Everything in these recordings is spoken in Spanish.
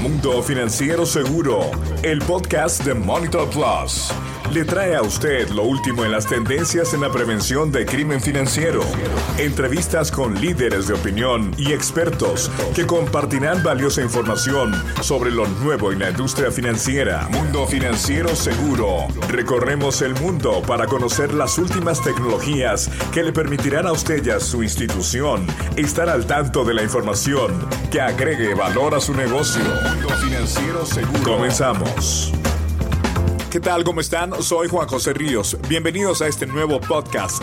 Mundo Financiero Seguro, el podcast de Monitor Plus, le trae a usted lo último en las tendencias en la prevención de crimen financiero. Entrevistas con líderes de opinión y expertos que compartirán valiosa información sobre lo nuevo en la industria financiera. Mundo Financiero Seguro. Recorremos el mundo para conocer las últimas tecnologías que le permitirán a usted y a su institución estar al tanto de la información que agregue valor a su negocio. Mundo. Comenzamos. ¿Qué tal? ¿Cómo están? Soy Juan José Ríos. Bienvenidos a este nuevo podcast.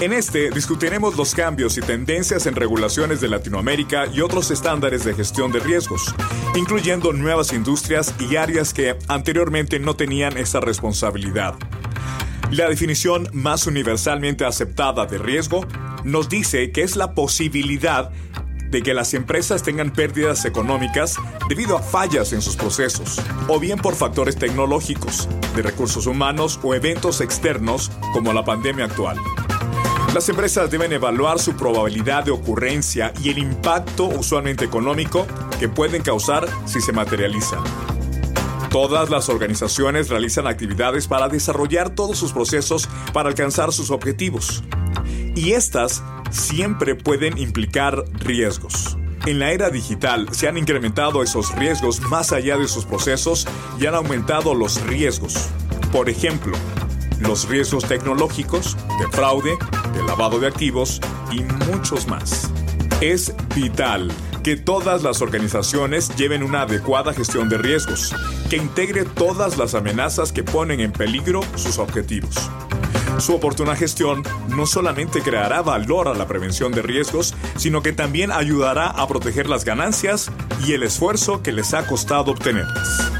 En este discutiremos los cambios y tendencias en regulaciones de Latinoamérica y otros estándares de gestión de riesgos, incluyendo nuevas industrias y áreas que anteriormente no tenían esa responsabilidad. La definición más universalmente aceptada de riesgo nos dice que es la posibilidad de que las empresas tengan pérdidas económicas debido a fallas en sus procesos, o bien por factores tecnológicos, de recursos humanos o eventos externos como la pandemia actual. Las empresas deben evaluar su probabilidad de ocurrencia y el impacto usualmente económico que pueden causar si se materializan. Todas las organizaciones realizan actividades para desarrollar todos sus procesos para alcanzar sus objetivos. Y estas siempre pueden implicar riesgos. En la era digital se han incrementado esos riesgos más allá de sus procesos y han aumentado los riesgos. Por ejemplo, los riesgos tecnológicos, de fraude, de lavado de activos y muchos más. Es vital que todas las organizaciones lleven una adecuada gestión de riesgos, que integre todas las amenazas que ponen en peligro sus objetivos. Su oportuna gestión no solamente creará valor a la prevención de riesgos, sino que también ayudará a proteger las ganancias y el esfuerzo que les ha costado obtenerlas.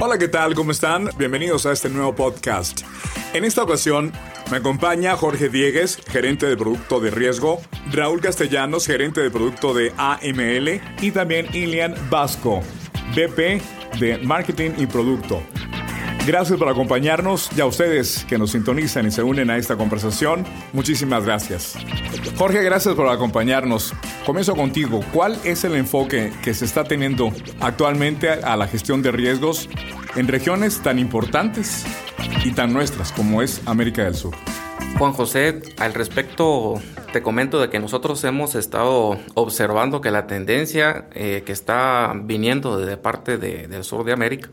Hola, ¿qué tal? ¿Cómo están? Bienvenidos a este nuevo podcast. En esta ocasión me acompaña Jorge Diegues, gerente de producto de riesgo, Raúl Castellanos, gerente de producto de AML y también Ilian Vasco, BP de Marketing y Producto. Gracias por acompañarnos y a ustedes que nos sintonizan y se unen a esta conversación, muchísimas gracias. Jorge, gracias por acompañarnos. Comienzo contigo. ¿Cuál es el enfoque que se está teniendo actualmente a la gestión de riesgos en regiones tan importantes y tan nuestras como es América del Sur? Juan José, al respecto te comento de que nosotros hemos estado observando que la tendencia eh, que está viniendo de parte del sur de América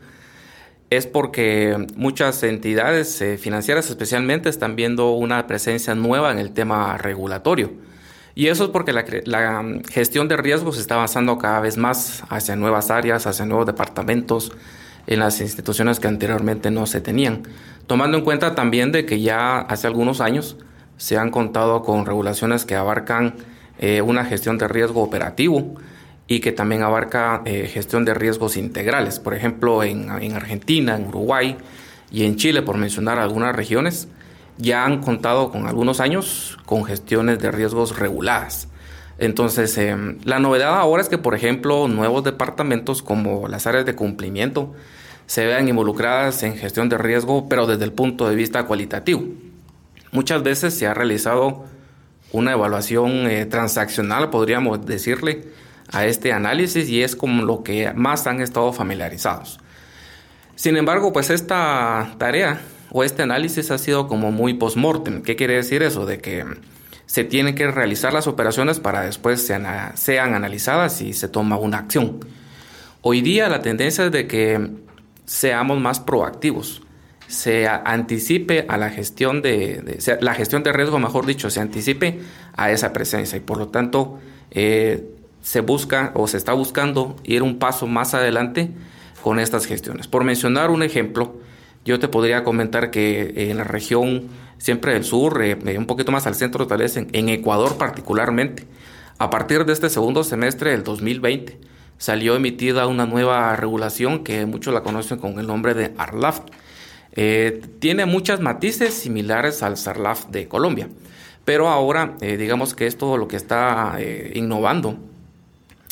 es porque muchas entidades eh, financieras especialmente están viendo una presencia nueva en el tema regulatorio. Y eso es porque la, la, gestión de riesgos está avanzando cada vez más hacia nuevas áreas, hacia nuevos departamentos en las instituciones que anteriormente no se tenían. Tomando en cuenta también de que ya hace algunos años se han contado con regulaciones que abarcan eh, una gestión de riesgo operativo y que también abarca eh, gestión de riesgos integrales. Por ejemplo, en, Argentina, en Uruguay y en Chile, por mencionar algunas regiones, ya han contado con algunos años con gestiones de riesgos reguladas. Entonces, eh, la novedad ahora es que, por ejemplo, nuevos departamentos como las áreas de cumplimiento se vean involucradas en gestión de riesgo, pero desde el punto de vista cualitativo. Muchas veces se ha realizado una evaluación eh, transaccional, podríamos decirle, a este análisis y es como lo que más han estado familiarizados. Sin embargo, pues esta tarea o este análisis ha sido como muy post-mortem. ¿Qué quiere decir eso? De que se tienen que realizar las operaciones para después sean analizadas y se toma una acción. Hoy día la tendencia es de que seamos más proactivos se anticipe a la gestión de, la gestión de riesgo, mejor dicho, se anticipe a esa presencia y por lo tanto eh, se busca o se está buscando ir un paso más adelante con estas gestiones. Por mencionar un ejemplo, yo te podría comentar que en la región siempre del sur, eh, un poquito más al centro, tal vez en, Ecuador particularmente, a partir de este segundo semestre del 2020, salió emitida una nueva regulación que muchos la conocen con el nombre de ARLAF, eh, tiene muchas matices similares al SARLAF de Colombia, pero ahora eh, digamos que esto lo que está eh, innovando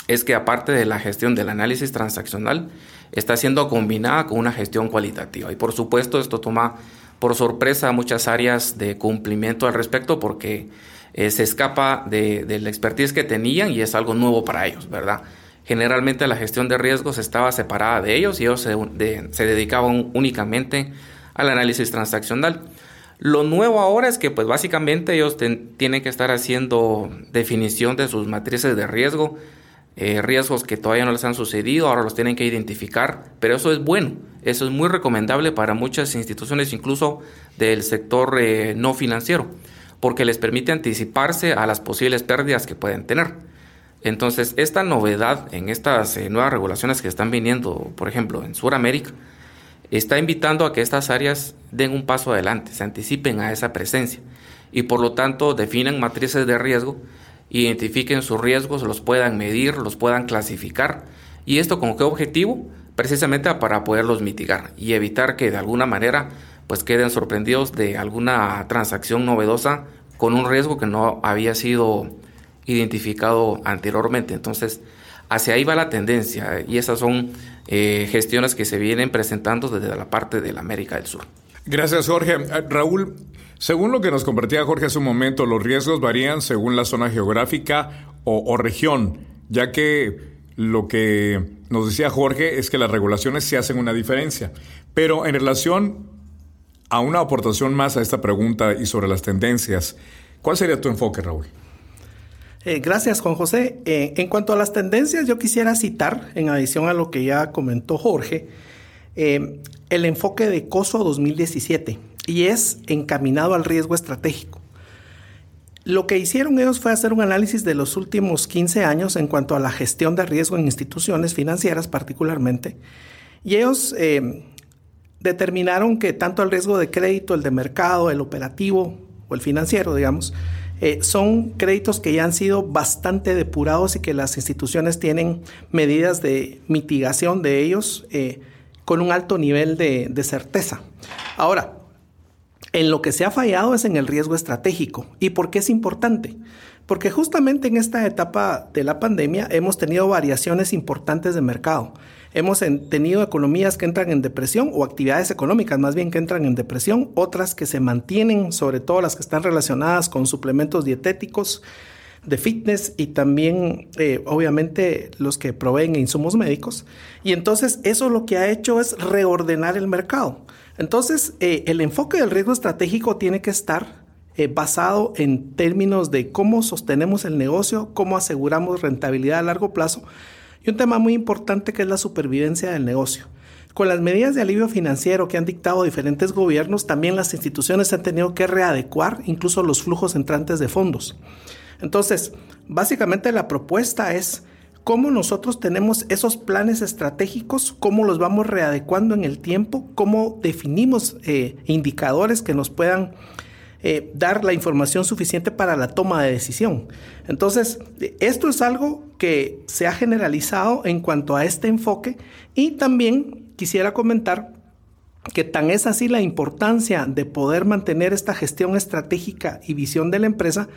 es que aparte de la gestión del análisis transaccional, está siendo combinada con una gestión cualitativa. Y por supuesto esto toma por sorpresa muchas áreas de cumplimiento al respecto porque eh, se escapa de, la expertise que tenían y es algo nuevo para ellos, ¿verdad? Generalmente la gestión de riesgos estaba separada de ellos y ellos se, dedicaban únicamente al análisis transaccional. Lo nuevo ahora es que pues básicamente ellos tienen que estar haciendo definición de sus matrices de riesgo, eh, riesgos que todavía no les han sucedido, ahora los tienen que identificar, pero eso es bueno, eso es muy recomendable para muchas instituciones, incluso del sector eh, no financiero, porque les permite anticiparse a las posibles pérdidas que pueden tener. Entonces, esta novedad en estas eh, nuevas regulaciones que están viniendo, por ejemplo, en Sudamérica, está invitando a que estas áreas den un paso adelante, se anticipen a esa presencia y por lo tanto definan matrices de riesgo, identifiquen sus riesgos, los puedan medir, los puedan clasificar. ¿Y esto con qué objetivo? Precisamente para poderlos mitigar y evitar que de alguna manera pues queden sorprendidos de alguna transacción novedosa con un riesgo que no había sido identificado anteriormente. Entonces, hacia ahí va la tendencia y esas son eh, gestiones que se vienen presentando desde la parte de la América del Sur. Gracias, Jorge. Eh, Raúl, según lo que nos compartía Jorge hace un momento, los riesgos varían según la zona geográfica o, región, ya que lo que nos decía Jorge es que las regulaciones se hacen una diferencia. Pero en relación a una aportación más a esta pregunta y sobre las tendencias, ¿cuál sería tu enfoque, Raúl? Eh, gracias, Juan José. Eh, en cuanto a las tendencias, yo quisiera citar, en adición a lo que ya comentó Jorge, eh, el enfoque de COSO 2017 y es encaminado al riesgo estratégico. Lo que hicieron ellos fue hacer un análisis de los últimos 15 años en cuanto a la gestión de riesgo en instituciones financieras particularmente, y ellos determinaron que tanto el riesgo de crédito, el de mercado, el operativo o el financiero, digamos, eh, son créditos que ya han sido bastante depurados y que las instituciones tienen medidas de mitigación de ellos eh, con un alto nivel de, certeza. Ahora, en lo que se ha fallado es en el riesgo estratégico. ¿Y por qué es importante? Porque justamente en esta etapa de la pandemia hemos tenido variaciones importantes de mercado. Hemos tenido economías que entran en depresión o actividades económicas más bien que entran en depresión, otras que se mantienen, sobre todo las que están relacionadas con suplementos dietéticos de fitness y también eh, obviamente los que proveen insumos médicos. Y entonces eso lo que ha hecho es reordenar el mercado. Entonces eh, el enfoque del riesgo estratégico tiene que estar eh, basado en términos de cómo sostenemos el negocio, cómo aseguramos rentabilidad a largo plazo y un tema muy importante que es la supervivencia del negocio. Con las medidas de alivio financiero que han dictado diferentes gobiernos, también las instituciones han tenido que readecuar incluso los flujos entrantes de fondos. Entonces, básicamente la propuesta es cómo nosotros tenemos esos planes estratégicos, cómo los vamos readecuando en el tiempo, cómo definimos eh, indicadores que nos puedan eh, dar la información suficiente para la toma de decisión. Entonces, esto es algo que se ha generalizado en cuanto a este enfoque y también quisiera comentar que tan es así la importancia de poder mantener esta gestión estratégica y visión de la empresa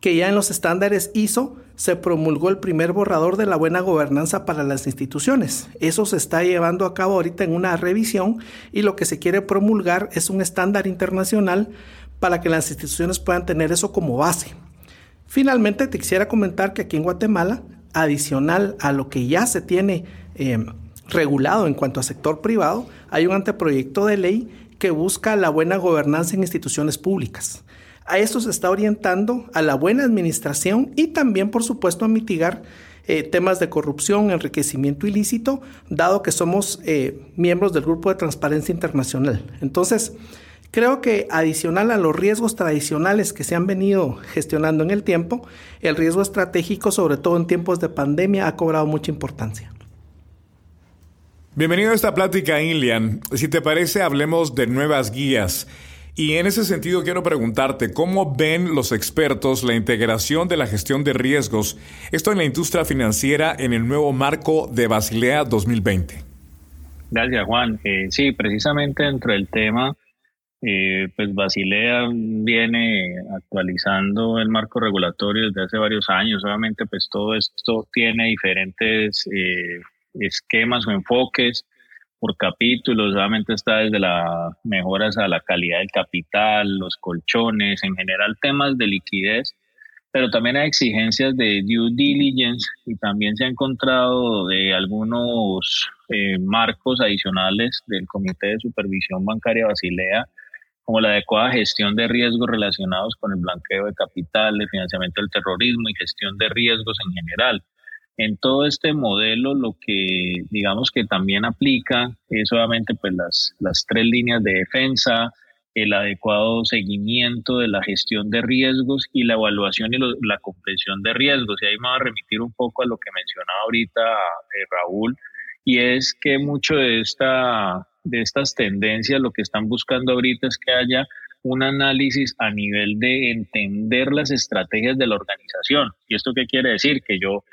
que ya en los estándares ISO se promulgó el primer borrador de la buena gobernanza para las instituciones. Eso se está llevando a cabo ahorita en una revisión y lo que se quiere promulgar es un estándar internacional para que las instituciones puedan tener eso como base. Finalmente, te quisiera comentar que aquí en Guatemala, adicional a lo que ya se tiene em, regulado en cuanto a sector privado, hay un anteproyecto de ley que busca la buena gobernanza en instituciones públicas. A esto se está orientando a la buena administración y también, por supuesto, a mitigar eh, temas de corrupción, enriquecimiento ilícito, dado que somos eh, miembros del Grupo de Transparencia Internacional. Entonces, Creo que adicional a los riesgos tradicionales que se han venido gestionando en el tiempo, el riesgo estratégico, sobre todo en tiempos de pandemia, ha cobrado mucha importancia. Bienvenido a esta plática, Ilian. Si te parece, hablemos de nuevas guías. Y en ese sentido quiero preguntarte, ¿cómo ven los expertos la integración de la gestión de riesgos, esto en la industria financiera, en el nuevo marco de Basilea 2020? Gracias, Juan. Eh, sí, precisamente dentro del tema eh, pues Basilea viene actualizando el marco regulatorio desde hace varios años. Obviamente, pues todo esto tiene diferentes eh, esquemas o enfoques. por capítulos, obviamente está desde las mejoras a la calidad del capital, los colchones, en general temas de liquidez, pero también hay exigencias de due diligence y también se ha encontrado de algunos eh, marcos adicionales del Comité de Supervisión Bancaria Basilea, como la adecuada gestión de riesgos relacionados con el blanqueo de capital, el financiamiento del terrorismo y gestión de riesgos en general en todo este modelo lo que digamos que también aplica es obviamente pues las, las tres líneas de defensa, el adecuado seguimiento de la gestión de riesgos y la evaluación y la comprensión de riesgos. Y ahí me voy a remitir un poco a lo que mencionaba ahorita eh, Raúl, y es que mucho de, esta, de estas tendencias lo que están buscando ahorita es que haya un análisis a nivel de entender las estrategias de la organización. ¿Y esto qué quiere decir? Que yo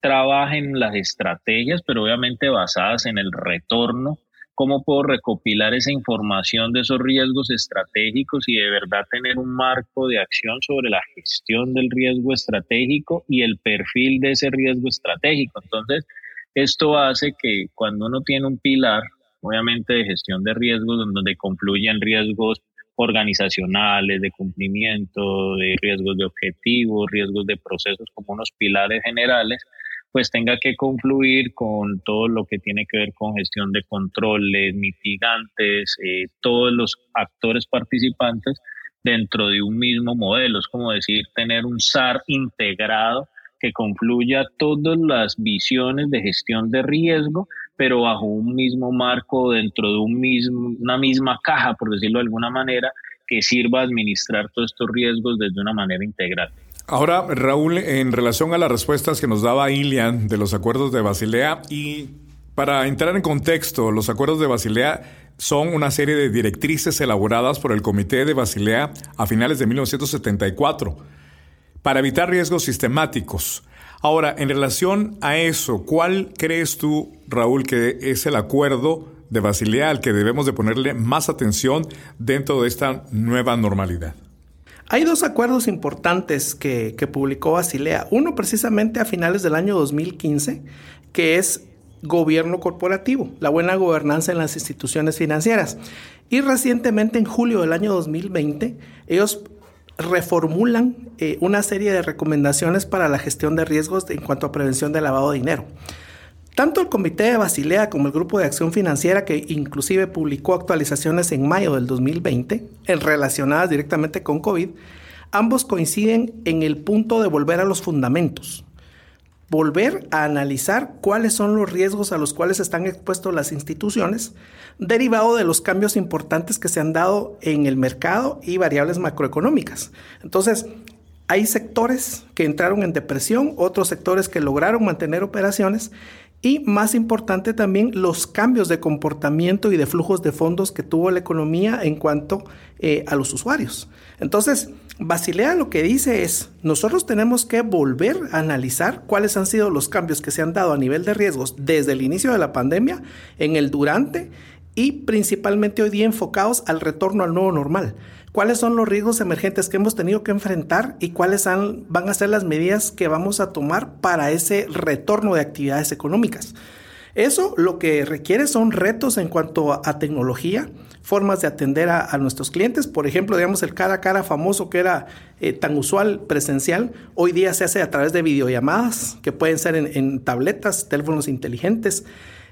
trabajen las estrategias, pero obviamente basadas en el retorno. ¿Cómo puedo recopilar esa información de esos riesgos estratégicos y de verdad tener un marco de acción sobre la gestión del riesgo estratégico y el perfil de ese riesgo estratégico? Entonces, esto hace que cuando uno tiene un pilar, obviamente de gestión de riesgos, donde confluyen riesgos organizacionales, de cumplimiento, de riesgos de objetivos, riesgos de procesos como unos pilares generales, pues tenga que confluir con todo lo que tiene que ver con gestión de controles, mitigantes, eh, todos los actores participantes dentro de un mismo modelo. Es como decir, tener un SAR integrado que confluya todas las visiones de gestión de riesgo, pero bajo un mismo marco, dentro de un mismo, una misma caja, por decirlo de alguna manera, que sirva a administrar todos estos riesgos desde una manera integral. Ahora, Raúl, en relación a las respuestas que nos daba Ilian de los acuerdos de Basilea y para entrar en contexto, los acuerdos de Basilea son una serie de directrices elaboradas por el Comité de Basilea a finales de 1974 para evitar riesgos sistemáticos. Ahora, en relación a eso, ¿cuál crees tú, Raúl, que es el acuerdo de Basilea al que debemos de ponerle más atención dentro de esta nueva normalidad? Hay dos acuerdos importantes que, publicó Basilea. Uno precisamente a finales del año 2015, que es gobierno corporativo, la buena gobernanza en las instituciones financieras. Y recientemente, en julio del año 2020, ellos reformulan eh, una serie de recomendaciones para la gestión de riesgos en cuanto a prevención de lavado de dinero. Tanto el Comité de Basilea como el Grupo de Acción Financiera, que inclusive publicó actualizaciones en mayo del 2020, en relacionadas directamente con COVID, ambos coinciden en el punto de volver a los fundamentos, volver a analizar cuáles son los riesgos a los cuales están expuestos las instituciones, derivado de los cambios importantes que se han dado en el mercado y variables macroeconómicas. Entonces, hay sectores que entraron en depresión, otros sectores que lograron mantener operaciones y más importante también los cambios de comportamiento y de flujos de fondos que tuvo la economía en cuanto eh, a los usuarios. Entonces, Basilea lo que dice es, nosotros tenemos que volver a analizar cuáles han sido los cambios que se han dado a nivel de riesgos desde el inicio de la pandemia, en el durante y principalmente hoy día enfocados al retorno al nuevo normal cuáles son los riesgos emergentes que hemos tenido que enfrentar y cuáles van a ser las medidas que vamos a tomar para ese retorno de actividades económicas. Eso lo que requiere son retos en cuanto a, tecnología, formas de atender a, nuestros clientes. Por ejemplo, digamos, el cara a cara famoso que era eh, tan usual presencial, hoy día se hace a través de videollamadas que pueden ser en, tabletas, teléfonos inteligentes.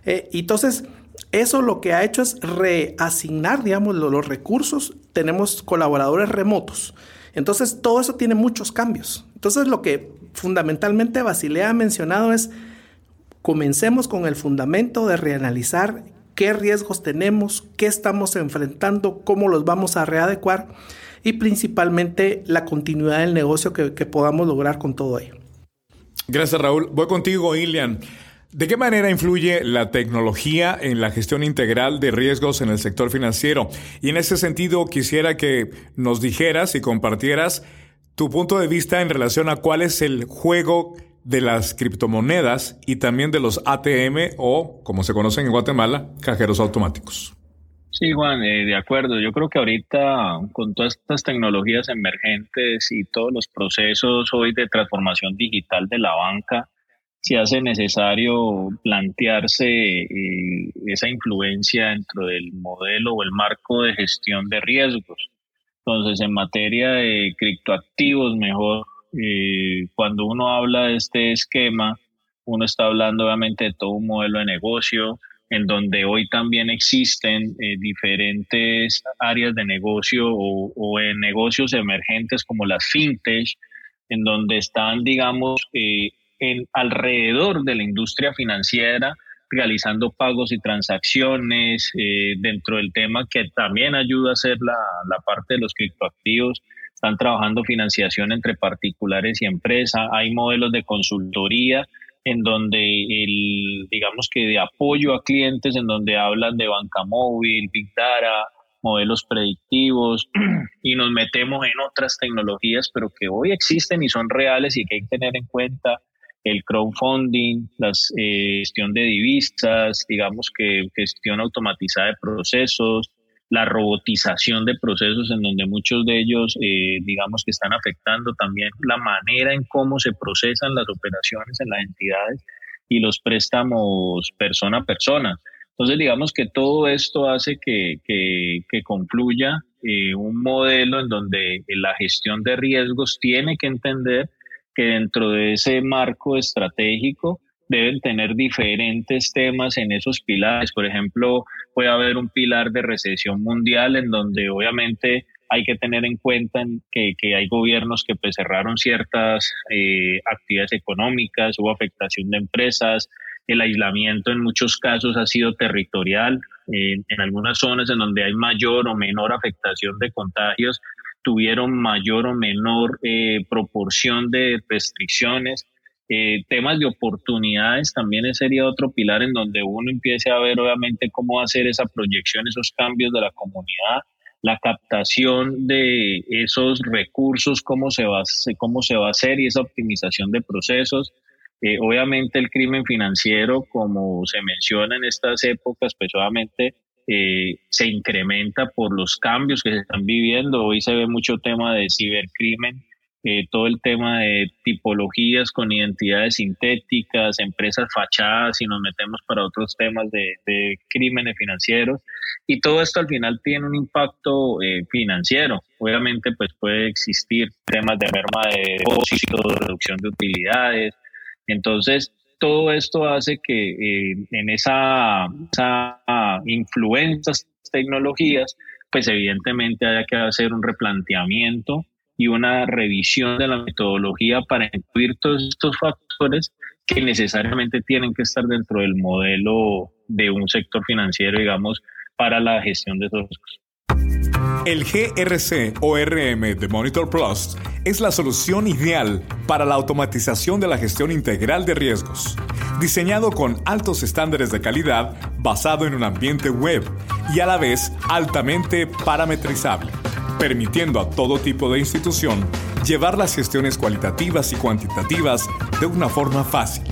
Eh, entonces, eso lo que ha hecho es reasignar, digamos, los recursos. Tenemos colaboradores remotos. Entonces, todo eso tiene muchos cambios. Entonces, lo que fundamentalmente Basilea ha mencionado es, comencemos con el fundamento de reanalizar qué riesgos tenemos, qué estamos enfrentando, cómo los vamos a readecuar y principalmente la continuidad del negocio que, que podamos lograr con todo ello. Gracias, Raúl. Voy contigo, Ilian. ¿De qué manera influye la tecnología en la gestión integral de riesgos en el sector financiero? Y en ese sentido quisiera que nos dijeras y compartieras tu punto de vista en relación a cuál es el juego de las criptomonedas y también de los ATM o, como se conocen en Guatemala, cajeros automáticos. Sí, Juan, eh, de acuerdo. Yo creo que ahorita con todas estas tecnologías emergentes y todos los procesos hoy de transformación digital de la banca, se hace necesario plantearse eh, esa influencia dentro del modelo o el marco de gestión de riesgos. Entonces, en materia de criptoactivos, mejor, eh, cuando uno habla de este esquema, uno está hablando obviamente de todo un modelo de negocio, en donde hoy también existen eh, diferentes áreas de negocio o, o, en negocios emergentes como las fintech, en donde están, digamos, eh, en, alrededor de la industria financiera, realizando pagos y transacciones eh, dentro del tema que también ayuda a hacer la, la parte de los criptoactivos. Están trabajando financiación entre particulares y empresas. Hay modelos de consultoría en donde el, digamos que de apoyo a clientes, en donde hablan de banca móvil, Big Data, modelos predictivos y nos metemos en otras tecnologías, pero que hoy existen y son reales y que hay que tener en cuenta el crowdfunding, la eh, gestión de divisas, digamos que gestión automatizada de procesos, la robotización de procesos en donde muchos de ellos, eh, digamos que están afectando también la manera en cómo se procesan las operaciones en las entidades y los préstamos persona a persona. Entonces, digamos que todo esto hace que, que, que eh, un modelo en donde la gestión de riesgos tiene que entender que dentro de ese marco estratégico deben tener diferentes temas en esos pilares. Por ejemplo, puede haber un pilar de recesión mundial en donde obviamente hay que tener en cuenta que, que hay gobiernos que pues, cerraron ciertas eh, actividades económicas, hubo afectación de empresas, el aislamiento en muchos casos ha sido territorial, en algunas zonas en donde hay mayor o menor afectación de contagios, tuvieron mayor o menor eh, proporción de restricciones. Eh, temas de oportunidades también sería otro pilar en donde uno empiece a ver obviamente cómo hacer esa proyección, esos cambios de la comunidad, la captación de esos recursos, cómo se va, cómo se va a hacer y esa optimización de procesos. Eh, obviamente el crimen financiero, como se menciona en estas épocas, pues obviamente eh, se incrementa por los cambios que se están viviendo. Hoy se ve mucho tema de cibercrimen, eh, todo el tema de tipologías con identidades sintéticas, empresas fachadas y nos metemos para otros temas de, crímenes financieros. Y todo esto al final tiene un impacto eh, financiero. Obviamente pues puede existir temas de merma de depósitos, reducción de utilidades. Entonces, todo esto hace que eh, en esa, esa influencia tecnologías, pues evidentemente haya que hacer un replanteamiento y una revisión de la metodología para incluir todos estos factores que necesariamente tienen que estar dentro del modelo de un sector financiero, digamos, para la gestión de esos riesgos. El GRC o RM de Monitor Plus es la solución ideal para la automatización de la gestión integral de riesgos. Diseñado con altos estándares de calidad, basado en un ambiente web y a la vez altamente parametrizable, permitiendo a todo tipo de institución llevar las gestiones cualitativas y cuantitativas de una forma fácil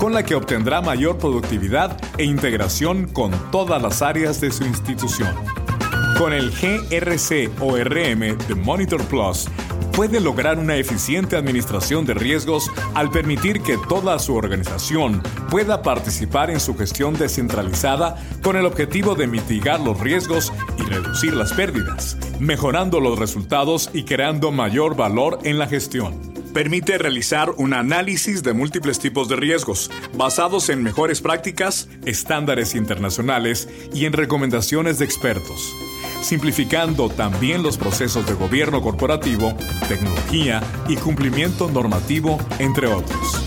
con la que obtendrá mayor productividad e integración con todas las áreas de su institución. Con el GRC o RM de Monitor Plus, puede lograr una eficiente administración de riesgos al permitir que toda su organización pueda participar en su gestión descentralizada con el objetivo de mitigar los riesgos y reducir las pérdidas, mejorando los resultados y creando mayor valor en la gestión permite realizar un análisis de múltiples tipos de riesgos, basados en mejores prácticas, estándares internacionales y en recomendaciones de expertos, simplificando también los procesos de gobierno corporativo, tecnología y cumplimiento normativo, entre otros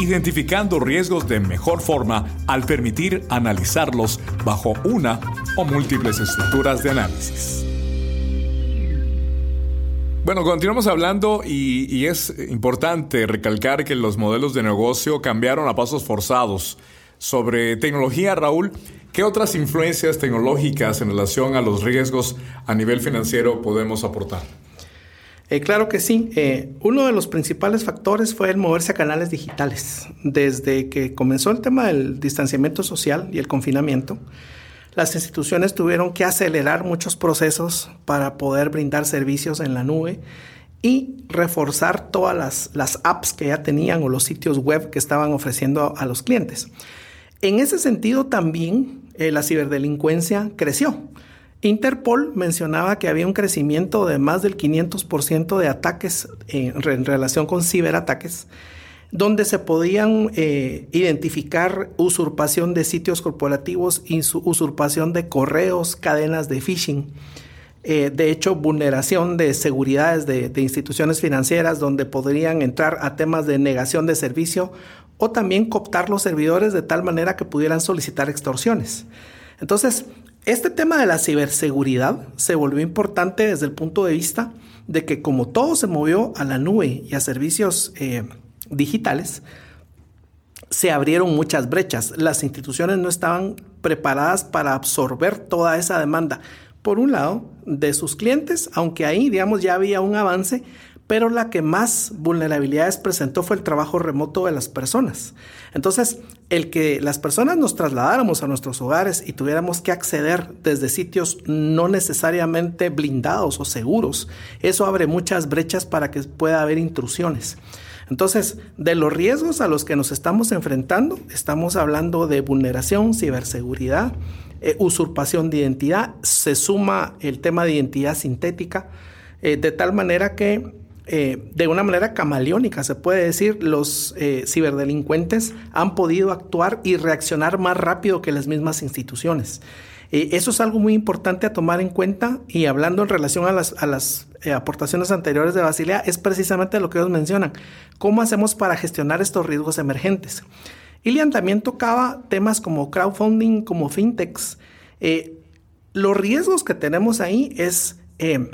identificando riesgos de mejor forma al permitir analizarlos bajo una o múltiples estructuras de análisis. Bueno, continuamos hablando y, es importante recalcar que los modelos de negocio cambiaron a pasos forzados. Sobre tecnología, Raúl, ¿qué otras influencias tecnológicas en relación a los riesgos a nivel financiero podemos aportar? Eh, claro que sí. Eh, uno de los principales factores fue el moverse a canales digitales. Desde que comenzó el tema del distanciamiento social y el confinamiento, las instituciones tuvieron que acelerar muchos procesos para poder brindar servicios en la nube y reforzar todas las, apps que ya tenían o los sitios web que estaban ofreciendo a, los clientes. En ese sentido también eh, la ciberdelincuencia creció. Interpol mencionaba que había un crecimiento de más del 500% de ataques en, relación con ciberataques, donde se podían eh, identificar usurpación de sitios corporativos, usurpación de correos, cadenas de phishing. Eh, de hecho, vulneración de seguridades de, instituciones financieras donde podrían entrar a temas de negación de servicio o también cooptar los servidores de tal manera que pudieran solicitar extorsiones. Entonces, este tema de la ciberseguridad se volvió importante desde el punto de vista de que como todo se movió a la nube y a servicios eh, digitales, se abrieron muchas brechas. Las instituciones no estaban preparadas para absorber toda esa demanda por un lado, de sus clientes, aunque ahí, digamos, ya había un avance, pero la que más vulnerabilidades presentó fue el trabajo remoto de las personas. Entonces, el que las personas nos trasladáramos a nuestros hogares y tuviéramos que acceder desde sitios no necesariamente blindados o seguros, eso abre muchas brechas para que pueda haber intrusiones. Entonces, de los riesgos a los que nos estamos enfrentando, estamos hablando de vulneración, ciberseguridad, eh, usurpación de identidad, se suma el tema de identidad sintética, eh, de tal manera que eh, de una manera camaleónica, se puede decir, los ciberdelincuentes han podido actuar y reaccionar más rápido que las mismas instituciones. Eso es algo muy importante a tomar en cuenta y hablando en relación a las, las aportaciones anteriores de Basilea, es precisamente lo que ellos mencionan. ¿Cómo hacemos para gestionar estos riesgos emergentes? Ilian también tocaba temas como crowdfunding, como fintechs. Eh, los riesgos que tenemos ahí es eh,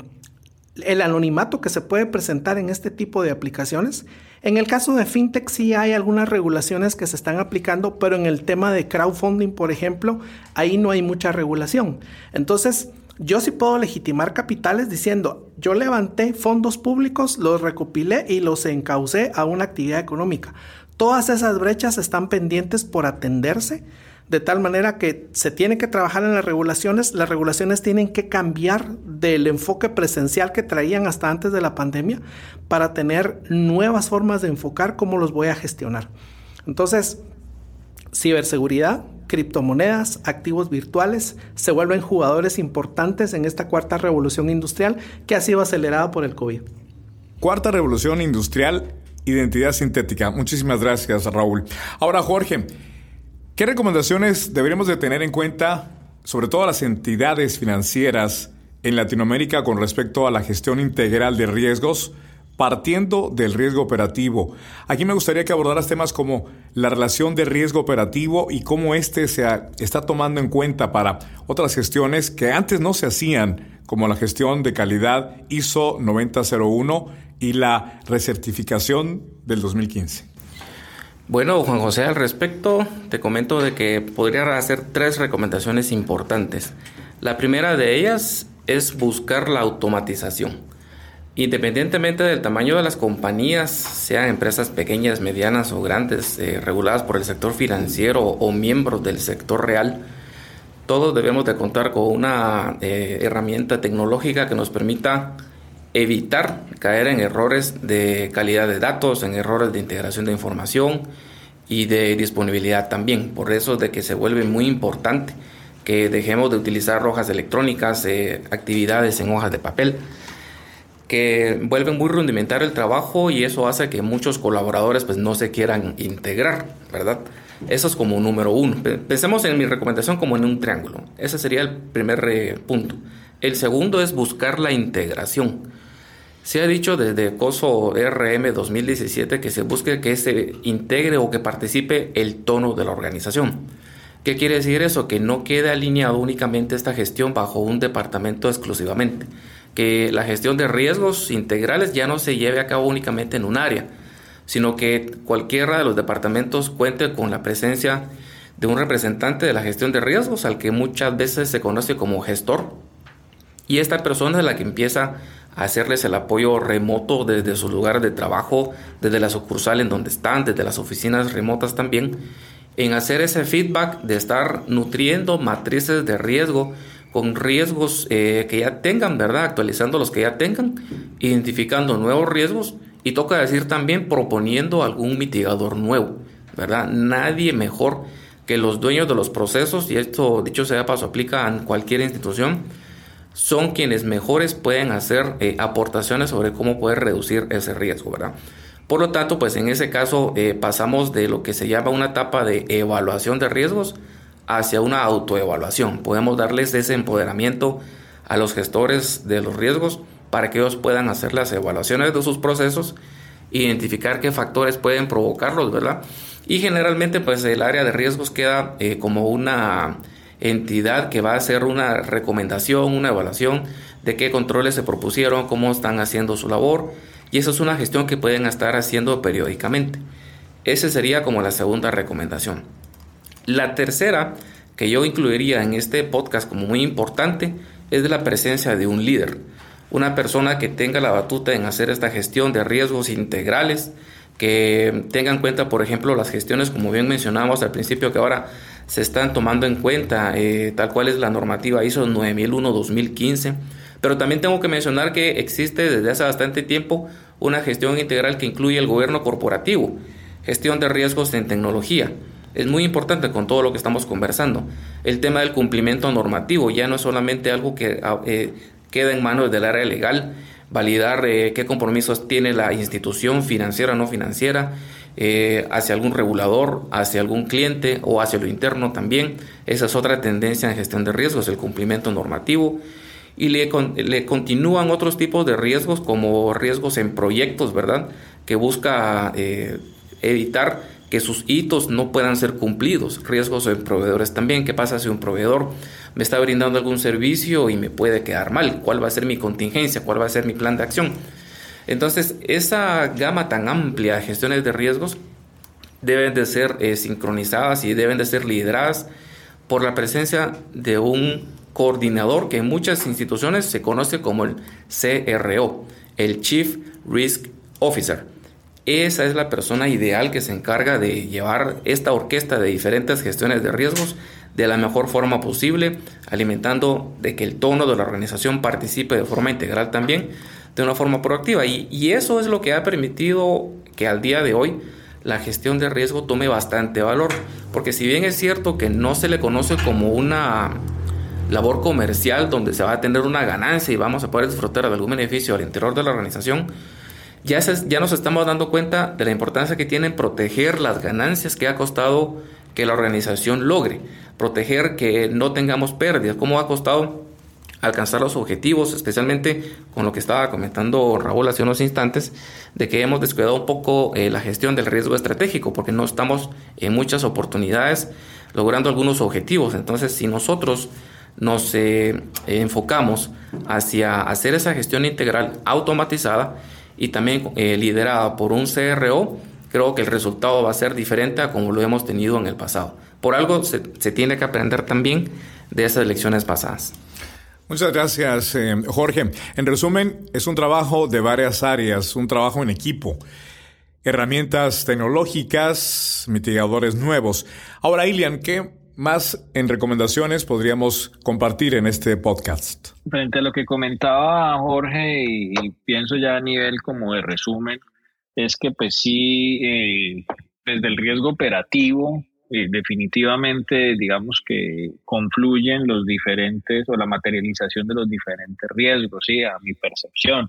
el anonimato que se puede presentar en este tipo de aplicaciones. En el caso de fintech sí hay algunas regulaciones que se están aplicando, pero en el tema de crowdfunding, por ejemplo, ahí no hay mucha regulación. Entonces, yo sí puedo legitimar capitales diciendo, yo levanté fondos públicos, los recopilé y los encaucé a una actividad económica. Todas esas brechas están pendientes por atenderse, de tal manera que se tiene que trabajar en las regulaciones. Las regulaciones tienen que cambiar del enfoque presencial que traían hasta antes de la pandemia para tener nuevas formas de enfocar cómo los voy a gestionar. Entonces, ciberseguridad, criptomonedas, activos virtuales se vuelven jugadores importantes en esta cuarta revolución industrial que ha sido acelerada por el COVID. Cuarta revolución industrial identidad sintética. Muchísimas gracias, Raúl. Ahora, Jorge, ¿qué recomendaciones deberíamos de tener en cuenta, sobre todo las entidades financieras en Latinoamérica con respecto a la gestión integral de riesgos? partiendo del riesgo operativo. Aquí me gustaría que abordaras temas como la relación de riesgo operativo y cómo éste se está tomando en cuenta para otras gestiones que antes no se hacían, como la gestión de calidad ISO 9001 y la recertificación del 2015? Bueno, Juan José, al respecto te comento de que podría hacer tres recomendaciones importantes. La primera de ellas es buscar la automatización. Independientemente del tamaño de las compañías, sean empresas pequeñas, medianas o grandes, eh, reguladas por el sector financiero o miembros del sector real, todos debemos de contar con una eh, herramienta tecnológica que nos permita evitar caer en errores de calidad de datos, en errores de integración de información y de disponibilidad también. Por eso es de que se vuelve muy importante que dejemos de utilizar hojas electrónicas, eh, actividades en hojas de papel, que vuelven muy rudimentario el trabajo y eso hace que muchos colaboradores pues no se quieran integrar, ¿verdad? Eso es como número uno. Pensemos en mi recomendación como en un triángulo. Ese sería el primer eh, punto. El segundo es buscar la integración. Se ha dicho desde COSO RM 2017 que se busque que se integre o que participe el tono de la organización. ¿Qué quiere decir eso? Que no quede alineado únicamente esta gestión bajo un departamento exclusivamente. Que la gestión de riesgos integrales ya no se lleve a cabo únicamente en un área, sino que cualquiera de los departamentos cuente con la presencia de un representante de la gestión de riesgos, al que muchas veces se conoce como gestor. Y esta persona es la que empieza hacerles el apoyo remoto desde su lugar de trabajo, desde la sucursal en donde están, desde las oficinas remotas también, en hacer ese feedback de estar nutriendo matrices de riesgo con riesgos eh, que ya tengan, ¿verdad? Actualizando los que ya tengan, identificando nuevos riesgos y toca decir también proponiendo algún mitigador nuevo, ¿verdad? Nadie mejor que los dueños de los procesos, y esto dicho sea paso aplica en cualquier institución, son quienes mejores pueden hacer eh, aportaciones sobre cómo poder reducir ese riesgo, ¿verdad? Por lo tanto, pues en ese caso eh, pasamos de lo que se llama una etapa de evaluación de riesgos hacia una autoevaluación. Podemos darles ese empoderamiento a los gestores de los riesgos para que ellos puedan hacer las evaluaciones de sus procesos, identificar qué factores pueden provocarlos, ¿verdad? Y generalmente pues el área de riesgos queda eh, como una entidad que va a hacer una recomendación, una evaluación de qué controles se propusieron, cómo están haciendo su labor y eso es una gestión que pueden estar haciendo periódicamente. Esa sería como la segunda recomendación. La tercera que yo incluiría en este podcast como muy importante es la presencia de un líder, una persona que tenga la batuta en hacer esta gestión de riesgos integrales, que tenga en cuenta, por ejemplo, las gestiones, como bien mencionamos al principio, que ahora se están tomando en cuenta, eh, tal cual es la normativa ISO 9001-2015. Pero también tengo que mencionar que existe desde hace bastante tiempo una gestión integral que incluye el gobierno corporativo, gestión de riesgos en tecnología, es muy importante con todo lo que estamos conversando. El tema del cumplimiento normativo ya no es solamente algo que ah, eh, queda en manos del área legal, validar eh, qué compromisos tiene la institución financiera o no financiera eh, hacia algún regulador, hacia algún cliente o hacia lo interno también. Esa es otra tendencia en gestión de riesgos, el cumplimiento normativo. Y le, le continúan otros tipos de riesgos como riesgos en proyectos, ¿verdad? Que busca evitar que sus hitos no puedan ser cumplidos, riesgos en proveedores también, ¿qué pasa si un proveedor me está brindando algún servicio y me puede quedar mal? ¿Cuál va a ser mi contingencia? ¿Cuál va a ser mi plan de acción? Entonces, esa gama tan amplia de gestiones de riesgos deben de ser eh, sincronizadas y deben de ser lideradas por la presencia de un coordinador que en muchas instituciones se conoce como el CRO, el Chief Risk Officer. Esa es la persona ideal que se encarga de llevar esta orquesta de diferentes gestiones de riesgos de la mejor forma posible, alimentando de que el tono de la organización participe de forma integral también, de una forma proactiva. Y, eso es lo que ha permitido que al día de hoy la gestión de riesgo tome bastante valor, porque si bien es cierto que no se le conoce como una labor comercial donde se va a tener una ganancia y vamos a poder disfrutar de algún beneficio al interior de la organización, ya, ya nos estamos dando cuenta de la importancia que tiene proteger las ganancias que ha costado que la organización logre, proteger que no tengamos pérdidas, cómo ha costado alcanzar los objetivos, especialmente con lo que estaba comentando Raúl hace unos instantes, de que hemos descuidado un poco eh, la gestión del riesgo estratégico, porque no estamos en muchas oportunidades logrando algunos objetivos. Entonces, si nosotros nos eh, enfocamos hacia hacer esa gestión integral automatizada, y también eh, liderada por un CRO, creo que el resultado va a ser diferente a como lo hemos tenido en el pasado. Por algo se, tiene que aprender también de esas lecciones pasadas. Muchas gracias, eh, Jorge. En resumen, es un trabajo de varias áreas, un trabajo en equipo. Herramientas tecnológicas, mitigadores nuevos. Ahora, Ilian, ¿qué más en recomendaciones podríamos compartir en este podcast? Frente a lo que comentaba Jorge y, pienso ya a nivel como de resumen, es que pues sí, eh, desde el riesgo operativo, eh, definitivamente digamos que confluyen los diferentes o la materialización de los diferentes riesgos, sí, a mi percepción.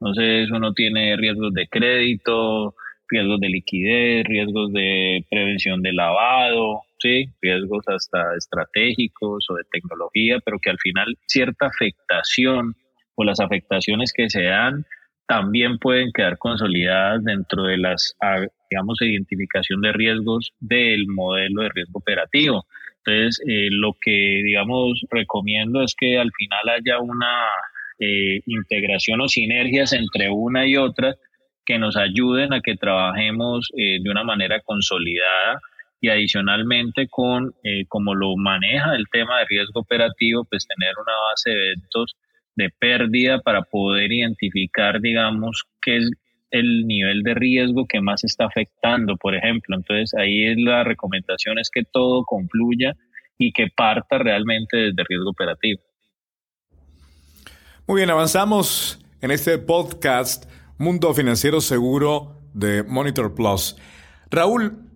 Entonces uno tiene riesgos de crédito, riesgos de liquidez, riesgos de prevención de lavado, ¿sí? riesgos hasta estratégicos o de tecnología, pero que al final cierta afectación o las afectaciones que se dan también pueden quedar consolidadas dentro de las, ah, digamos, identificación de riesgos del modelo de riesgo operativo. Entonces, eh, lo que, digamos, recomiendo es que al final haya una eh, integración o sinergias entre una y otra que nos ayuden a que trabajemos eh, de una manera consolidada y adicionalmente con como lo maneja el tema de riesgo operativo, pues tener una base de eventos de pérdida para poder identificar, digamos, qué es el nivel de riesgo que más está afectando, por ejemplo. Entonces ahí es la recomendación es que todo confluya y que parta realmente desde riesgo operativo. Muy bien, avanzamos en este podcast Mundo Financiero Seguro de Monitor Plus. Raúl,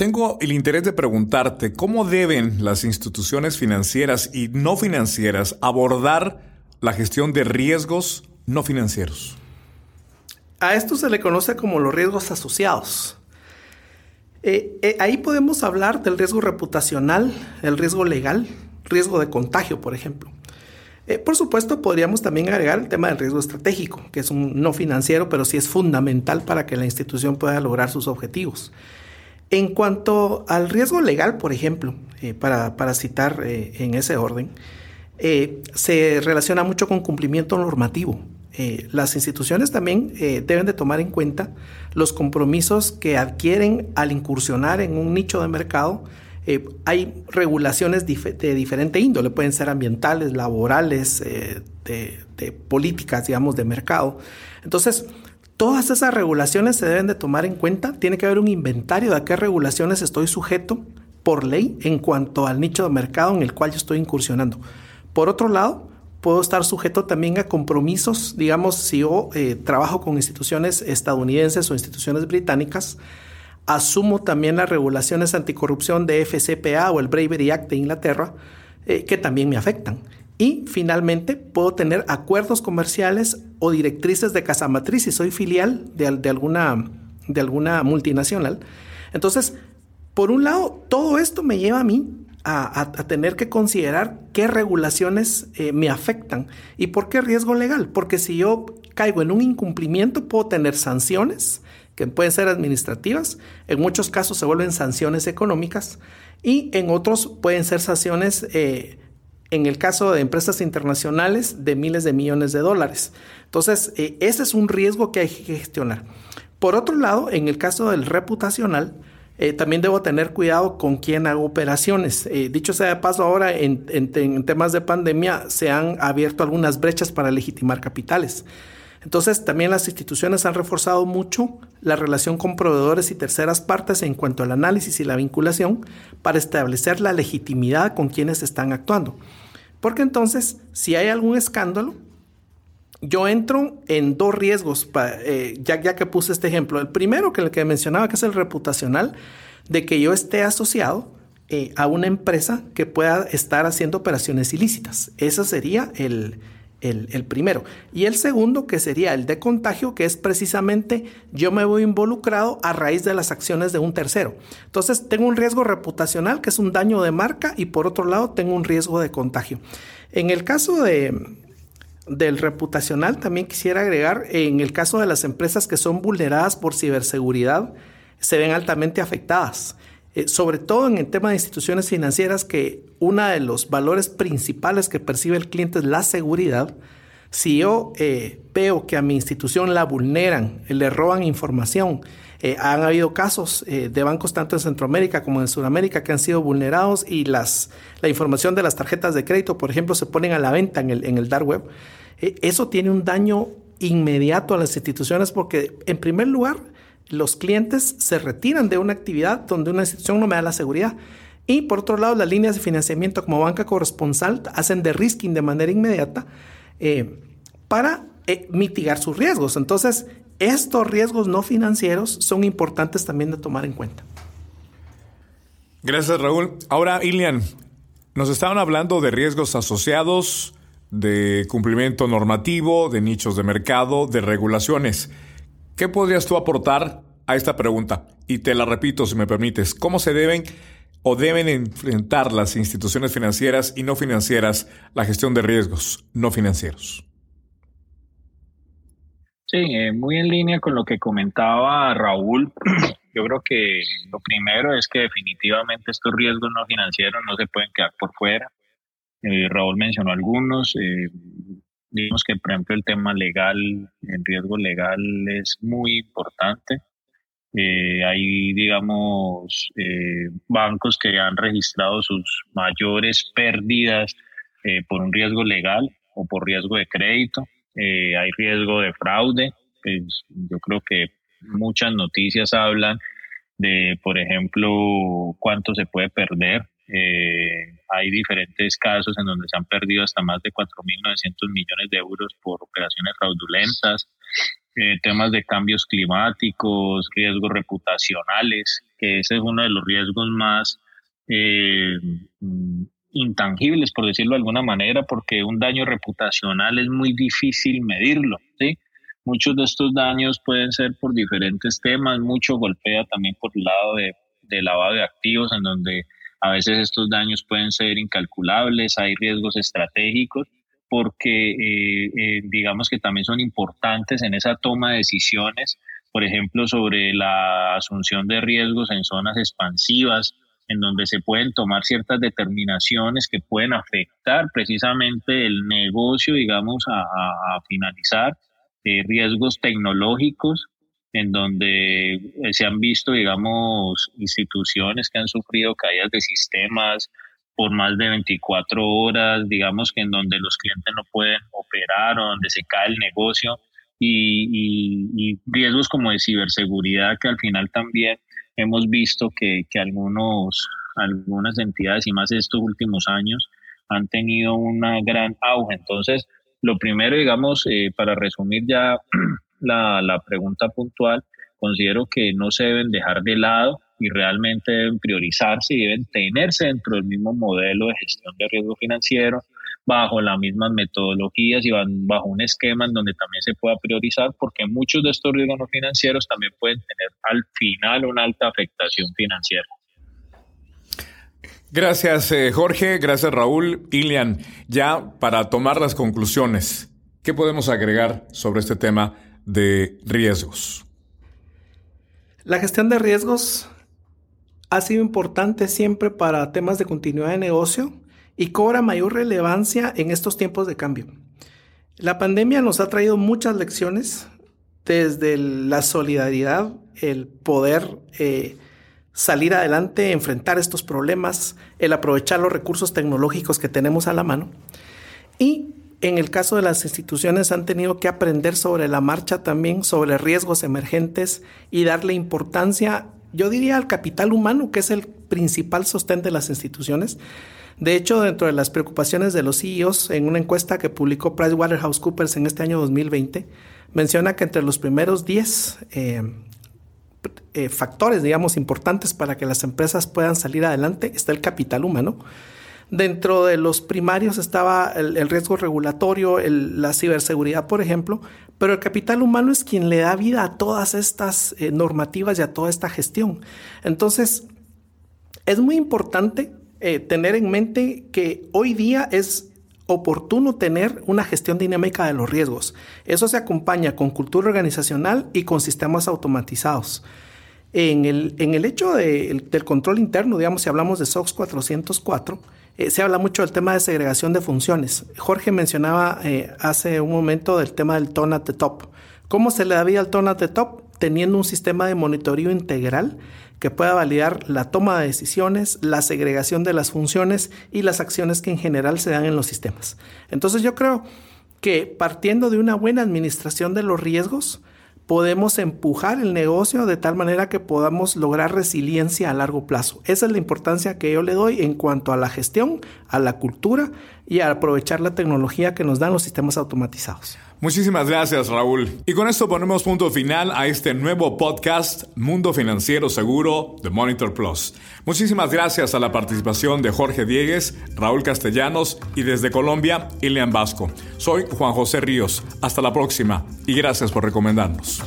tengo el interés de preguntarte cómo deben las instituciones financieras y no financieras abordar la gestión de riesgos no financieros. A esto se le conoce como los riesgos asociados. Eh, eh, ahí podemos hablar del riesgo reputacional, el riesgo legal, riesgo de contagio, por ejemplo. Eh, por supuesto, podríamos también agregar el tema del riesgo estratégico, que es un no financiero, pero sí es fundamental para que la institución pueda lograr sus objetivos. En cuanto al riesgo legal, por ejemplo, para, para, citar en ese orden, se relaciona mucho con cumplimiento normativo. Eh, las instituciones también eh, deben de tomar en cuenta los compromisos que adquieren al incursionar en un nicho de mercado. Eh, hay regulaciones de diferente índole, pueden ser ambientales, laborales, de, de, políticas, digamos, de mercado. Entonces, todas esas regulaciones se deben de tomar en cuenta. Tiene que haber un inventario de a qué regulaciones estoy sujeto por ley en cuanto al nicho de mercado en el cual yo estoy incursionando. Por otro lado, puedo estar sujeto también a compromisos, digamos, si yo eh, trabajo con instituciones estadounidenses o instituciones británicas, asumo también las regulaciones anticorrupción de FCPA o el Bravery Act de Inglaterra, eh, que también me afectan. Y finalmente puedo tener acuerdos comerciales o directrices de casa matriz si soy filial de, de, alguna, de alguna multinacional. Entonces, por un lado, todo esto me lleva a mí a, tener que considerar qué regulaciones eh, me afectan y por qué riesgo legal. Porque si yo caigo en un incumplimiento, puedo tener sanciones que pueden ser administrativas, en muchos casos se vuelven sanciones económicas y en otros pueden ser sanciones, eh, en el caso de empresas internacionales, de miles de millones de dólares. Entonces, eh, ese es un riesgo que hay que gestionar. Por otro lado, en el caso del reputacional, eh, también debo tener cuidado con quién hago operaciones. Eh, dicho sea de paso, ahora en, temas de pandemia se han abierto algunas brechas para legitimar capitales. Entonces, también las instituciones han reforzado mucho la relación con proveedores y terceras partes en cuanto al análisis y la vinculación para establecer la legitimidad con quienes están actuando. Porque entonces, si hay algún escándalo, yo entro en dos riesgos, eh, ya, que puse este ejemplo. El primero, que el que mencionaba, que es el reputacional, de que yo esté asociado eh, a una empresa que pueda estar haciendo operaciones ilícitas. Ese sería el, el, primero. Y el segundo, que sería el de contagio, que es precisamente yo me voy involucrado a raíz de las acciones de un tercero. Entonces, tengo un riesgo reputacional, que es un daño de marca, y por otro lado, tengo un riesgo de contagio. En el caso de, del reputacional, también quisiera agregar, en el caso de las empresas que son vulneradas por ciberseguridad, se ven altamente afectadas. Eh, sobre todo en el tema de instituciones financieras, que uno de los valores principales que percibe el cliente es la seguridad. Si yo eh, veo que a mi institución la vulneran, le roban información, eh, han habido casos de bancos tanto en Centroamérica como en Sudamérica que han sido vulnerados y las, la información de las tarjetas de crédito, por ejemplo, se ponen a la venta en el, en el dark web. eso tiene un daño inmediato a las instituciones porque, en primer lugar, los clientes se retiran de una actividad donde una institución no me da la seguridad. Y por otro lado, las líneas de financiamiento como banca corresponsal hacen de risking de manera inmediata eh, para eh, mitigar sus riesgos. Entonces, estos riesgos no financieros son importantes también de tomar en cuenta. Gracias, Raúl. Ahora, Ilian, nos estaban hablando de riesgos asociados, de cumplimiento normativo, de nichos de mercado, de regulaciones. ¿Qué podrías tú aportar a esta pregunta? Y te la repito, si me permites. ¿Cómo se deben o deben enfrentar las instituciones financieras y no financieras la gestión de riesgos no financieros? Sí, eh, muy en línea con lo que comentaba Raúl. Yo creo que lo primero es que definitivamente estos riesgos no financieros no se pueden quedar por fuera. Eh, Raúl mencionó algunos. Eh, que, por ejemplo, el tema legal, el riesgo legal es muy importante. Eh, hay, digamos, eh, bancos que han registrado sus mayores pérdidas eh, por un riesgo legal o por riesgo de crédito. hay riesgo de fraude. Pues, yo creo que muchas noticias hablan de, por ejemplo, cuánto se puede perder Eh, hay diferentes casos en donde se han perdido hasta más de 4.900 millones de euros por operaciones fraudulentas, eh, temas de cambios climáticos, riesgos reputacionales, que ese es uno de los riesgos más eh, mm, intangibles, por decirlo de alguna manera, porque un daño reputacional es muy difícil medirlo, ¿sí? Muchos de estos daños pueden ser por diferentes temas, mucho golpea también por el lado de, de lavado de activos, en donde a veces estos daños pueden ser incalculables, hay riesgos estratégicos, porque eh, eh, digamos que también son importantes en esa toma de decisiones, por ejemplo, sobre la asunción de riesgos en zonas expansivas, en donde se pueden tomar ciertas determinaciones que pueden afectar precisamente el negocio, digamos, a, finalizar, eh, riesgos tecnológicos en donde eh, se han visto, digamos, instituciones que han sufrido caídas de sistemas por más de 24 horas, digamos que en donde los clientes no pueden operar o donde se cae el negocio y, riesgos como de ciberseguridad que al final también hemos visto que, que algunos, algunas entidades y más estos últimos años han tenido una gran auge. Entonces, lo primero, digamos, eh, para resumir ya la, la pregunta puntual, considero que no se deben dejar de lado y realmente deben priorizarse y deben tenerse dentro del mismo modelo de gestión de riesgo financiero, bajo las mismas metodologías y bajo un esquema en donde también se pueda priorizar, porque muchos de estos riesgos financieros también pueden tener al final una alta afectación financiera. Gracias, eh, Jorge. Gracias, Raúl. Ilian, ya para tomar las conclusiones, ¿qué podemos agregar sobre este tema de riesgos? La gestión de riesgos ha sido importante siempre para temas de continuidad de negocio y cobra mayor relevancia en estos tiempos de cambio. La pandemia nos ha traído muchas lecciones, desde la solidaridad, el poder eh, salir adelante, enfrentar estos problemas, el aprovechar los recursos tecnológicos que tenemos a la mano y en el caso de las instituciones han tenido que aprender sobre la marcha también, sobre riesgos emergentes y darle importancia, yo diría, al capital humano, que es el principal sostén de las instituciones. De hecho, dentro de las preocupaciones de los CEOs, en una encuesta que publicó PricewaterhouseCoopers en este año 2020, menciona que entre los primeros 10 eh, eh, factores, digamos, importantes para que las empresas puedan salir adelante está el capital humano. Dentro de los primarios estaba el, riesgo regulatorio, la ciberseguridad, por ejemplo, pero el capital humano es quien le da vida a todas estas eh, normativas y a toda esta gestión. Entonces, es muy importante eh, tener en mente que hoy día es oportuno tener una gestión dinámica de los riesgos. Eso se acompaña con cultura organizacional y con sistemas automatizados. En el, en el hecho del control interno, digamos, si hablamos de SOX 404, eh, se habla mucho del tema de segregación de funciones. Jorge mencionaba eh, hace un momento del tema del tone at the top. ¿Cómo se le da vida al tone at the top? Teniendo un sistema de monitoreo integral que pueda validar la toma de decisiones, la segregación de las funciones y las acciones que en general se dan en los sistemas. Entonces yo creo que partiendo de una buena administración de los riesgos, podemos empujar el negocio de tal manera que podamos lograr resiliencia a largo plazo. Esa es la importancia que yo le doy en cuanto a la gestión, a la cultura y a aprovechar la tecnología que nos dan los sistemas automatizados. Muchísimas gracias, Raúl. Y con esto ponemos punto final a este nuevo podcast Mundo Financiero Seguro de Monitor Plus. Muchísimas gracias a la participación de Jorge Diegues, Raúl Castellanos y desde Colombia, Ilian Vasco. Soy Juan José Ríos. Hasta la próxima y gracias por recomendarnos.